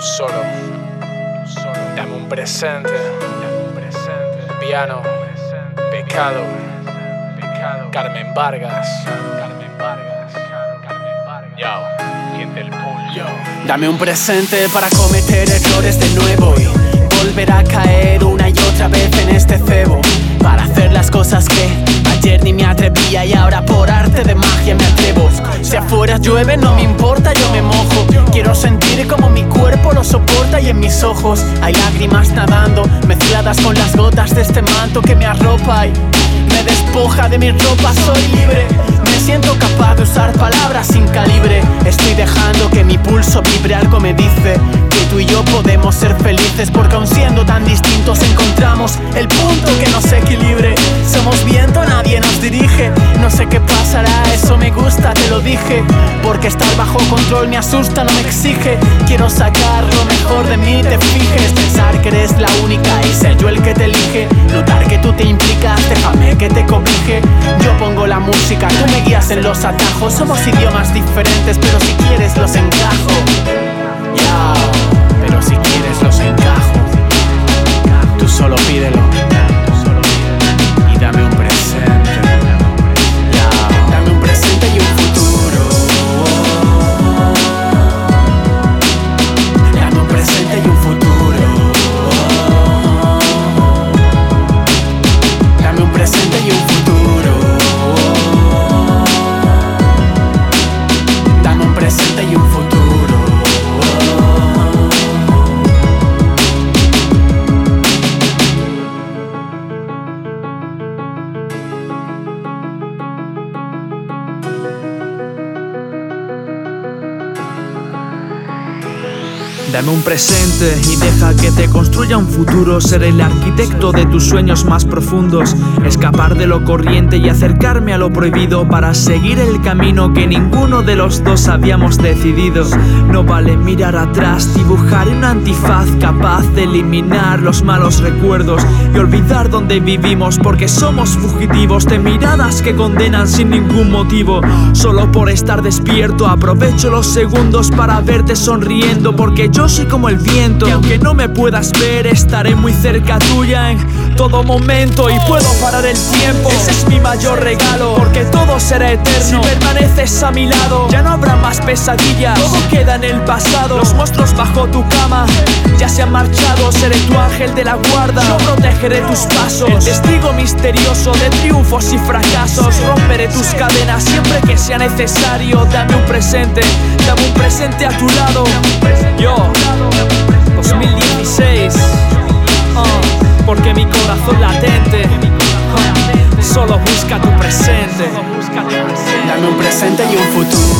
solo, solo. Dame un presente, dame un presente. Piano, pecado. Carmen Vargas, Carmen Vargas, Carmen Vargas. Yo, quien del pool, yo. Dame un presente para cometer errores de nuevo y volver a caer una y otra vez en este cebo. Para hacer las cosas que ni me atrevía y ahora por arte de magia me atrevo. Si afuera llueve no me importa, yo me mojo. Quiero sentir como mi cuerpo lo soporta y en mis ojos hay lágrimas nadando, mezcladas con las gotas de este manto que me arropa y me despoja de mi ropa, soy libre. Siento capaz de usar palabras sin calibre. Estoy dejando que mi pulso vibre. Algo me dice que tú y yo podemos ser felices. Porque aun siendo tan distintos, encontramos el punto que nos equilibre. Somos viento, nadie nos dirige. No sé qué pasará, eso me gusta, te lo dije. Porque estar bajo control me asusta, no me exige. Quiero sacar lo mejor de mí, te fijes. Pensar que eres tú me guías en los atajos. Somos idiomas diferentes, pero si quieres los encajo. Dame un presente y deja que te construya un futuro. Ser el arquitecto de tus sueños más profundos. Escapar de lo corriente y acercarme a lo prohibido para seguir el camino que ninguno de los dos habíamos decidido. No vale mirar atrás, dibujar un antifaz capaz de eliminar los malos recuerdos y olvidar dónde vivimos porque somos fugitivos de miradas que condenan sin ningún motivo. Solo por estar despierto aprovecho los segundos para verte sonriendo porque yo soy como el viento y aunque no me puedas ver estaré muy cerca tuya todo momento y puedo parar el tiempo. Ese es mi mayor regalo porque todo será eterno. Si permaneces a mi lado ya no habrá más pesadillas. Todo queda en el pasado. Los monstruos bajo tu cama ya se han marchado. Seré tu ángel de la guarda. Yo protegeré tus pasos. El testigo misterioso de triunfos y fracasos. Romperé tus cadenas siempre que sea necesario. Dame un presente, dame un presente a tu lado. Yo, 2016. Porque mi corazón latente solo busca tu presente. Dame un presente y un futuro.